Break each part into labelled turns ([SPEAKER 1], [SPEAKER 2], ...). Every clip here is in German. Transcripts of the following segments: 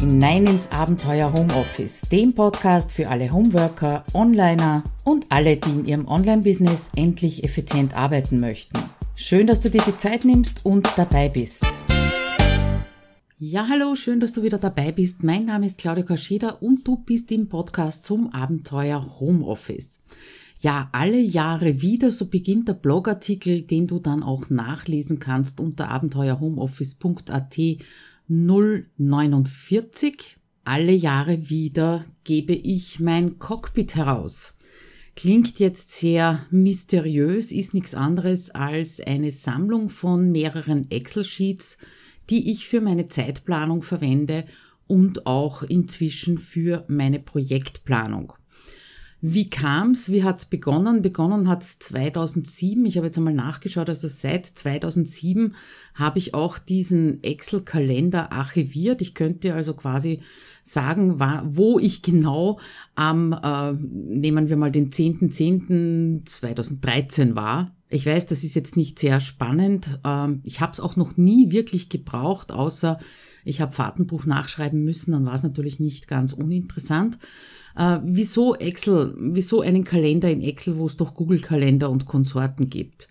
[SPEAKER 1] hinein ins Abenteuer Homeoffice, dem Podcast für alle Homeworker, Onliner und alle, die in ihrem Online-Business endlich effizient arbeiten möchten. Schön, dass du dir die Zeit nimmst und dabei bist. Ja, hallo, schön, dass du wieder dabei bist. Mein Name ist Claudia Kascheda und du bist im Podcast zum Abenteuer Homeoffice. Ja, alle Jahre wieder, so beginnt der Blogartikel, den du dann auch nachlesen kannst unter abenteuerhomeoffice.at 049. Alle Jahre wieder gebe ich mein Cockpit heraus. Klingt jetzt sehr mysteriös, ist nichts anderes als eine Sammlung von mehreren Excel-Sheets, die ich für meine Zeitplanung verwende und auch inzwischen für meine Projektplanung. Wie kam's? Wie hat's begonnen? Begonnen hat's 2007. Ich habe jetzt einmal nachgeschaut. Also seit 2007 habe ich auch diesen Excel-Kalender archiviert. Ich könnte also quasi sagen, wo ich genau am, äh, nehmen wir mal den 10.10.2013 war. Ich weiß, das ist jetzt nicht sehr spannend. Ähm, ich habe es auch noch nie wirklich gebraucht, außer ich habe Fahrtenbuch nachschreiben müssen. Dann war es natürlich nicht ganz uninteressant. Äh, wieso Excel, wieso einen Kalender in Excel, wo es doch Google-Kalender und Konsorten gibt?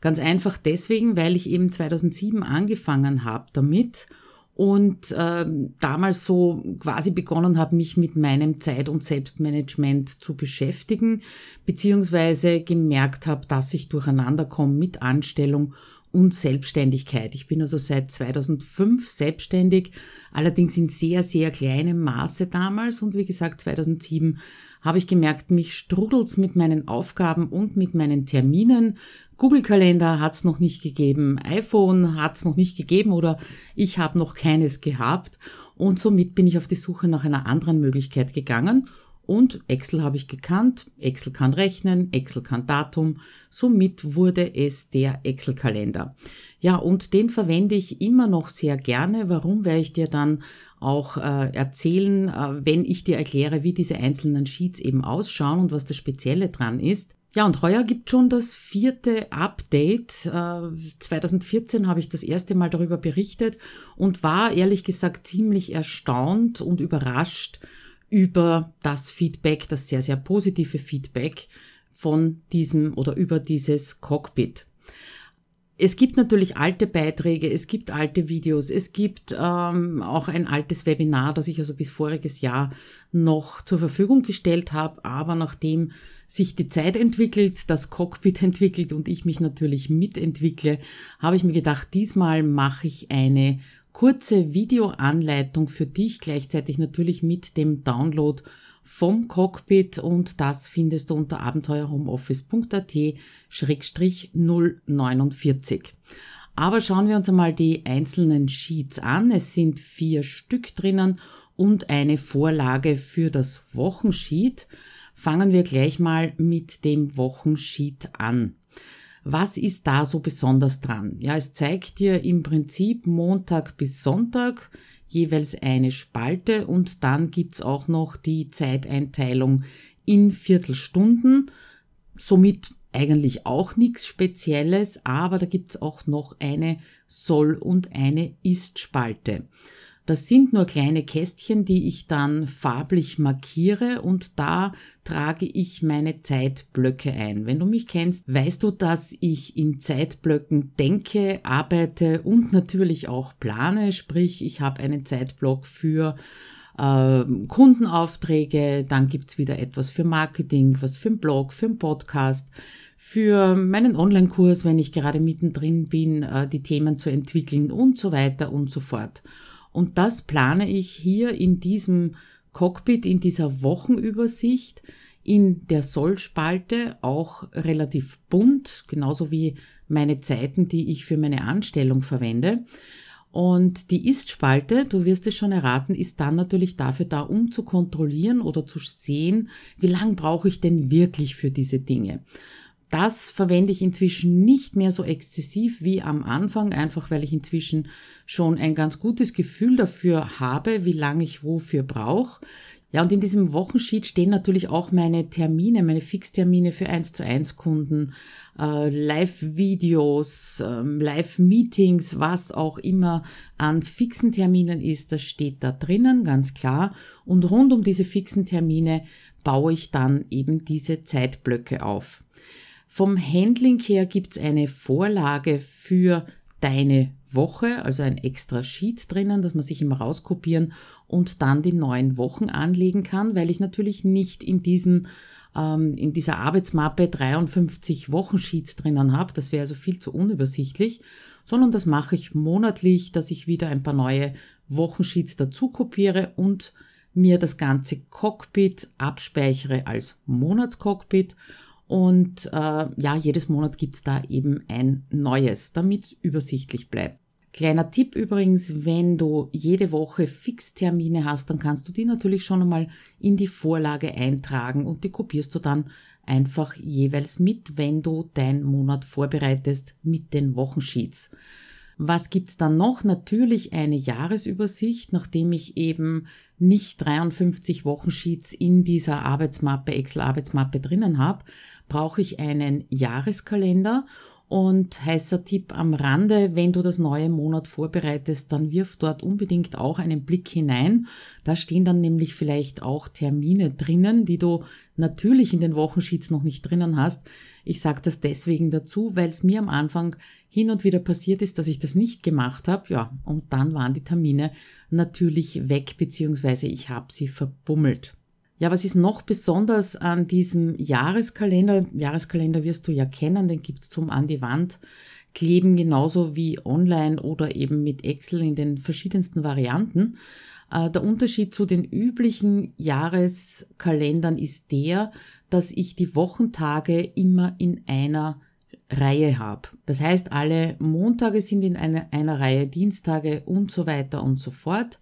[SPEAKER 1] Ganz einfach deswegen, weil ich eben 2007 angefangen habe damit und äh, damals so quasi begonnen habe, mich mit meinem Zeit- und Selbstmanagement zu beschäftigen, beziehungsweise gemerkt habe, dass ich durcheinander komme mit Anstellung und Selbstständigkeit. Ich bin also seit 2005 selbstständig, allerdings in sehr, sehr kleinem Maße damals. Und wie gesagt, 2007 habe ich gemerkt, mich strudelt's mit meinen Aufgaben und mit meinen Terminen. Google-Kalender hat's noch nicht gegeben, iPhone hat's noch nicht gegeben oder ich habe noch keines gehabt. Und somit bin ich auf die Suche nach einer anderen Möglichkeit gegangen und Excel habe ich gekannt, Excel kann rechnen, Excel kann Datum, somit wurde es der Excel-Kalender. Ja, und den verwende ich immer noch sehr gerne. Warum werde ich dir dann auch äh, erzählen, äh, wenn ich dir erkläre, wie diese einzelnen Sheets eben ausschauen und was das Spezielle dran ist. Ja, und heuer gibt schon das vierte Update. Äh, 2014 habe ich das erste Mal darüber berichtet und war ehrlich gesagt ziemlich erstaunt und überrascht, über das Feedback, das sehr, sehr positive Feedback von diesem oder über dieses Cockpit. Es gibt natürlich alte Beiträge, es gibt alte Videos, es gibt ähm, auch ein altes Webinar, das ich also bis voriges Jahr noch zur Verfügung gestellt habe, aber nachdem sich die Zeit entwickelt, das Cockpit entwickelt und ich mich natürlich mitentwickle, habe ich mir gedacht, diesmal mache ich eine kurze Videoanleitung für dich, gleichzeitig natürlich mit dem Download vom Cockpit und das findest du unter abenteuerhomeoffice.at-049. Aber schauen wir uns einmal die einzelnen Sheets an. Es sind vier Stück drinnen und eine Vorlage für das Wochensheet. Fangen wir gleich mal mit dem Wochensheet an. Was ist da so besonders dran? Ja, es zeigt dir im Prinzip Montag bis Sonntag jeweils eine Spalte und dann gibt's auch noch die Zeiteinteilung in Viertelstunden. Somit eigentlich auch nichts Spezielles, aber da gibt's auch noch eine Soll- und eine Ist-Spalte. Das sind nur kleine Kästchen, die ich dann farblich markiere und da trage ich meine Zeitblöcke ein. Wenn du mich kennst, weißt du, dass ich in Zeitblöcken denke, arbeite und natürlich auch plane. Sprich, ich habe einen Zeitblock für äh, Kundenaufträge, dann gibt's wieder etwas für Marketing, was für einen Blog, für einen Podcast, für meinen Online-Kurs, wenn ich gerade mittendrin bin, äh, die Themen zu entwickeln und so weiter und so fort. Und das plane ich hier in diesem Cockpit, in dieser Wochenübersicht, in der Sollspalte auch relativ bunt, genauso wie meine Zeiten, die ich für meine Anstellung verwende. Und die Ist-Spalte, du wirst es schon erraten, ist dann natürlich dafür da, um zu kontrollieren oder zu sehen, wie lang brauche ich denn wirklich für diese Dinge. Das verwende ich inzwischen nicht mehr so exzessiv wie am Anfang, einfach weil ich inzwischen schon ein ganz gutes Gefühl dafür habe, wie lange ich wofür brauche. Ja, und in diesem Wochensheet stehen natürlich auch meine Termine, meine Fixtermine für 1 zu 1 Kunden, äh, Live-Videos, äh, Live-Meetings, was auch immer an fixen Terminen ist, das steht da drinnen, ganz klar. Und rund um diese fixen Termine baue ich dann eben diese Zeitblöcke auf. Vom Handling her gibt's eine Vorlage für deine Woche, also ein extra Sheet drinnen, dass man sich immer rauskopieren und dann die neuen Wochen anlegen kann, weil ich natürlich nicht in diesem ähm, in dieser Arbeitsmappe 53 Wochensheets drinnen habe. Das wäre also viel zu unübersichtlich, sondern das mache ich monatlich, dass ich wieder ein paar neue Wochensheets dazu kopiere und mir das ganze Cockpit abspeichere als Monatscockpit und äh, ja, jedes Monat gibt's da eben ein neues, damit übersichtlich bleibt. Kleiner Tipp übrigens, wenn du jede Woche Fixtermine hast, dann kannst du die natürlich schon einmal in die Vorlage eintragen und die kopierst du dann einfach jeweils mit, wenn du deinen Monat vorbereitest mit den Wochensheets. Was gibt's dann noch? Natürlich eine Jahresübersicht, nachdem ich eben nicht 53 Wochensheets in dieser Arbeitsmappe, Excel-Arbeitsmappe drinnen habe, brauche ich einen Jahreskalender und heißer Tipp am Rande, wenn du das neue Monat vorbereitest, dann wirf dort unbedingt auch einen Blick hinein. Da stehen dann nämlich vielleicht auch Termine drinnen, die du natürlich in den Wochensheets noch nicht drinnen hast. Ich sage das deswegen dazu, weil es mir am Anfang hin und wieder passiert ist, dass ich das nicht gemacht habe. Ja, und dann waren die Termine natürlich weg, beziehungsweise ich habe sie verbummelt. Ja, was ist noch besonders an diesem Jahreskalender? Jahreskalender wirst du ja kennen, den gibt's zum an die Wand kleben, genauso wie online oder eben mit Excel in den verschiedensten Varianten. Äh, der Unterschied zu den üblichen Jahreskalendern ist der, dass ich die Wochentage immer in einer Reihe habe. Das heißt, alle Montage sind in einer, einer Reihe, Dienstage und so weiter und so fort.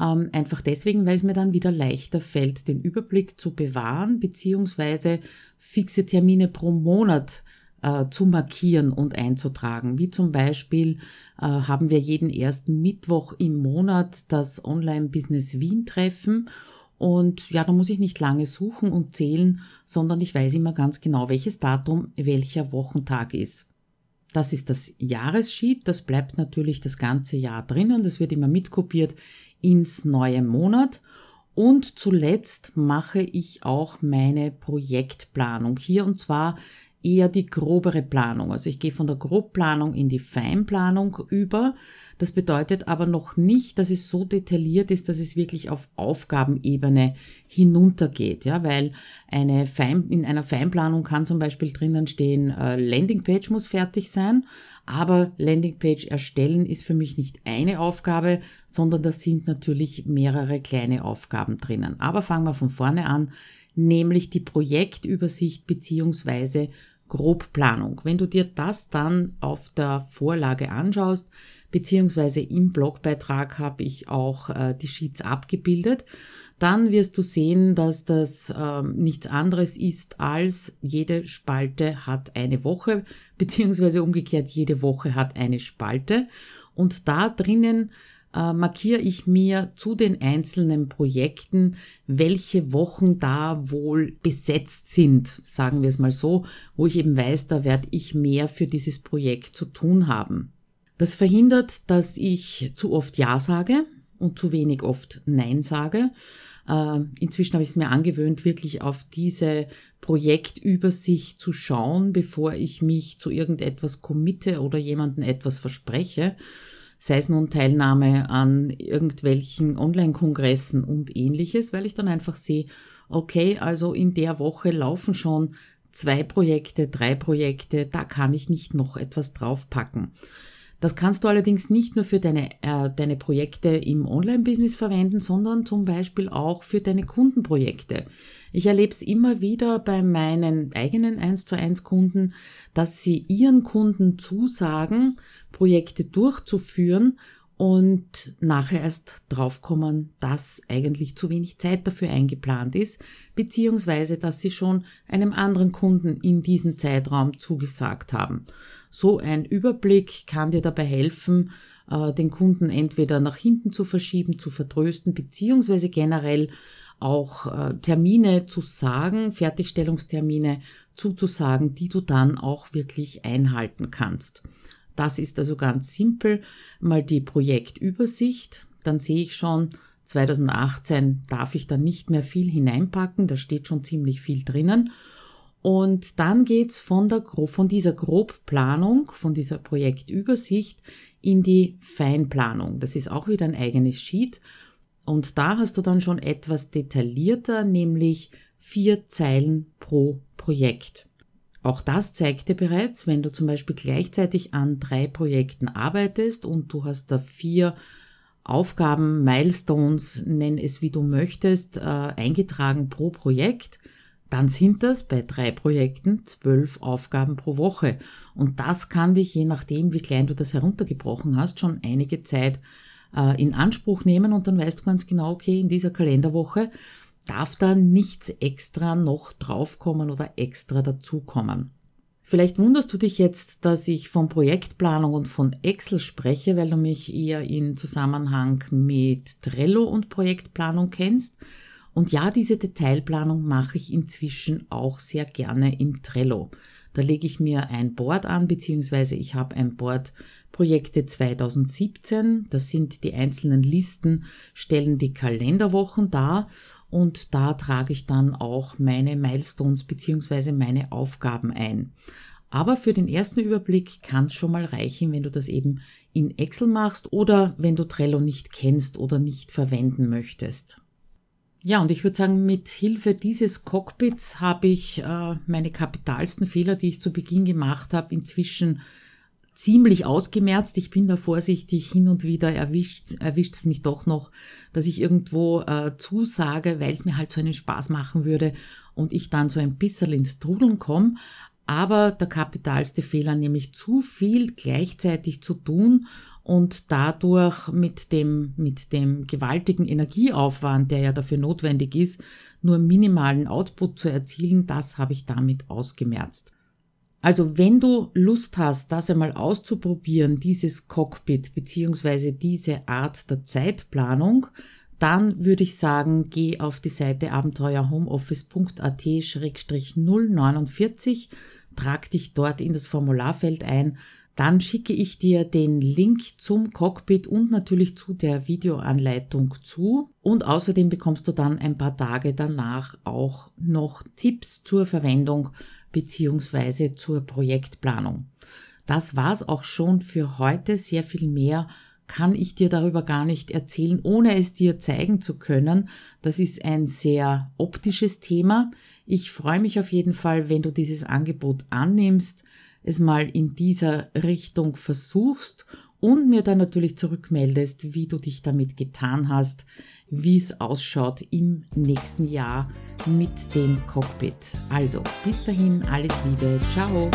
[SPEAKER 1] Ähm, einfach deswegen, weil es mir dann wieder leichter fällt, den Überblick zu bewahren, beziehungsweise fixe Termine pro Monat äh, zu markieren und einzutragen. Wie zum Beispiel äh, haben wir jeden ersten Mittwoch im Monat das Online-Business Wien-Treffen. Und ja, da muss ich nicht lange suchen und zählen, sondern ich weiß immer ganz genau, welches Datum welcher Wochentag ist. Das ist das Jahressheet, das bleibt natürlich das ganze Jahr drinnen, das wird immer mitkopiert ins neue Monat. Und zuletzt mache ich auch meine Projektplanung hier und zwar eher die grobere Planung. Also ich gehe von der Grobplanung in die Feinplanung über. Das bedeutet aber noch nicht, dass es so detailliert ist, dass es wirklich auf Aufgabenebene hinuntergeht, ja, weil eine Fein, in einer Feinplanung kann zum Beispiel drinnen stehen, äh, Landingpage muss fertig sein, aber Landingpage erstellen ist für mich nicht eine Aufgabe, sondern das sind natürlich mehrere kleine Aufgaben drinnen. Aber fangen wir von vorne an, nämlich die Projektübersicht beziehungsweise Grobplanung. Wenn du dir das dann auf der Vorlage anschaust, beziehungsweise im Blogbeitrag habe ich auch äh, die Sheets abgebildet, dann wirst du sehen, dass das äh, nichts anderes ist als jede Spalte hat eine Woche, beziehungsweise umgekehrt jede Woche hat eine Spalte. Und da drinnen äh, markiere ich mir zu den einzelnen Projekten, welche Wochen da wohl besetzt sind, sagen wir es mal so, wo ich eben weiß, da werde ich mehr für dieses Projekt zu tun haben. Das verhindert, dass ich zu oft Ja sage und zu wenig oft Nein sage. Äh, inzwischen habe ich es mir angewöhnt, wirklich auf diese Projektübersicht zu schauen, bevor ich mich zu irgendetwas committe oder jemanden etwas verspreche sei es nun Teilnahme an irgendwelchen Online-Kongressen und ähnliches, weil ich dann einfach sehe, okay, also in der Woche laufen schon zwei Projekte, drei Projekte, da kann ich nicht noch etwas draufpacken. Das kannst du allerdings nicht nur für deine, äh, deine Projekte im Online-Business verwenden, sondern zum Beispiel auch für deine Kundenprojekte. Ich erlebe es immer wieder bei meinen eigenen 1 zu 1 Kunden, dass sie ihren Kunden zusagen, Projekte durchzuführen und nachher erst draufkommen, dass eigentlich zu wenig Zeit dafür eingeplant ist, beziehungsweise dass sie schon einem anderen Kunden in diesem Zeitraum zugesagt haben. So ein Überblick kann dir dabei helfen, äh, den Kunden entweder nach hinten zu verschieben, zu vertrösten, beziehungsweise generell auch äh, Termine zu sagen, Fertigstellungstermine zuzusagen, die du dann auch wirklich einhalten kannst. Das ist also ganz simpel. Mal die Projektübersicht. Dann sehe ich schon, 2018 darf ich da nicht mehr viel hineinpacken. Da steht schon ziemlich viel drinnen. Und dann geht's von, von dieser Grobplanung, von dieser Projektübersicht in die Feinplanung. Das ist auch wieder ein eigenes Sheet. Und da hast du dann schon etwas detaillierter, nämlich vier Zeilen pro Projekt. Auch das zeigt dir bereits, wenn du zum Beispiel gleichzeitig an drei Projekten arbeitest und du hast da vier Aufgaben, Milestones, nenn es wie du möchtest, äh, eingetragen pro Projekt, dann sind das bei drei Projekten zwölf Aufgaben pro Woche. Und das kann dich, je nachdem, wie klein du das heruntergebrochen hast, schon einige Zeit äh, in Anspruch nehmen und dann weißt du ganz genau, okay, in dieser Kalenderwoche darf da nichts extra noch draufkommen oder extra dazukommen. Vielleicht wunderst du dich jetzt, dass ich von Projektplanung und von Excel spreche, weil du mich eher in Zusammenhang mit Trello und Projektplanung kennst. Und ja, diese Detailplanung mache ich inzwischen auch sehr gerne in Trello. Da lege ich mir ein Board an, beziehungsweise ich habe ein Board Projekte 2017. Das sind die einzelnen Listen, stellen die Kalenderwochen dar und da trage ich dann auch meine Milestones beziehungsweise meine Aufgaben ein. Aber für den ersten Überblick kann es schon mal reichen, wenn du das eben in Excel machst oder wenn du Trello nicht kennst oder nicht verwenden möchtest. Ja, und ich würde sagen, mit Hilfe dieses Cockpits habe ich äh, meine kapitalsten Fehler, die ich zu Beginn gemacht habe, inzwischen ziemlich ausgemerzt. Ich bin da vorsichtig hin und wieder erwischt, erwischt es mich doch noch, dass ich irgendwo äh, zusage, weil es mir halt so einen Spaß machen würde und ich dann so ein bisschen ins Trudeln komme. Aber der kapitalste Fehler, nämlich zu viel gleichzeitig zu tun und dadurch mit dem, mit dem gewaltigen Energieaufwand, der ja dafür notwendig ist, nur minimalen Output zu erzielen, das habe ich damit ausgemerzt. Also wenn du Lust hast, das einmal auszuprobieren, dieses Cockpit beziehungsweise diese Art der Zeitplanung, dann würde ich sagen, geh auf die Seite abenteuerhomeoffice.at-049, trag dich dort in das Formularfeld ein, dann schicke ich dir den Link zum Cockpit und natürlich zu der Videoanleitung zu. Und außerdem bekommst du dann ein paar Tage danach auch noch Tipps zur Verwendung beziehungsweise zur Projektplanung. Das war's auch schon für heute. Sehr viel mehr kann ich dir darüber gar nicht erzählen, ohne es dir zeigen zu können. Das ist ein sehr optisches Thema. Ich freue mich auf jeden Fall, wenn du dieses Angebot annimmst, es mal in dieser Richtung versuchst und mir dann natürlich zurückmeldest, wie du dich damit getan hast, wie es ausschaut im nächsten Jahr mit dem Cockpit. Also, bis dahin, alles Liebe, ciao!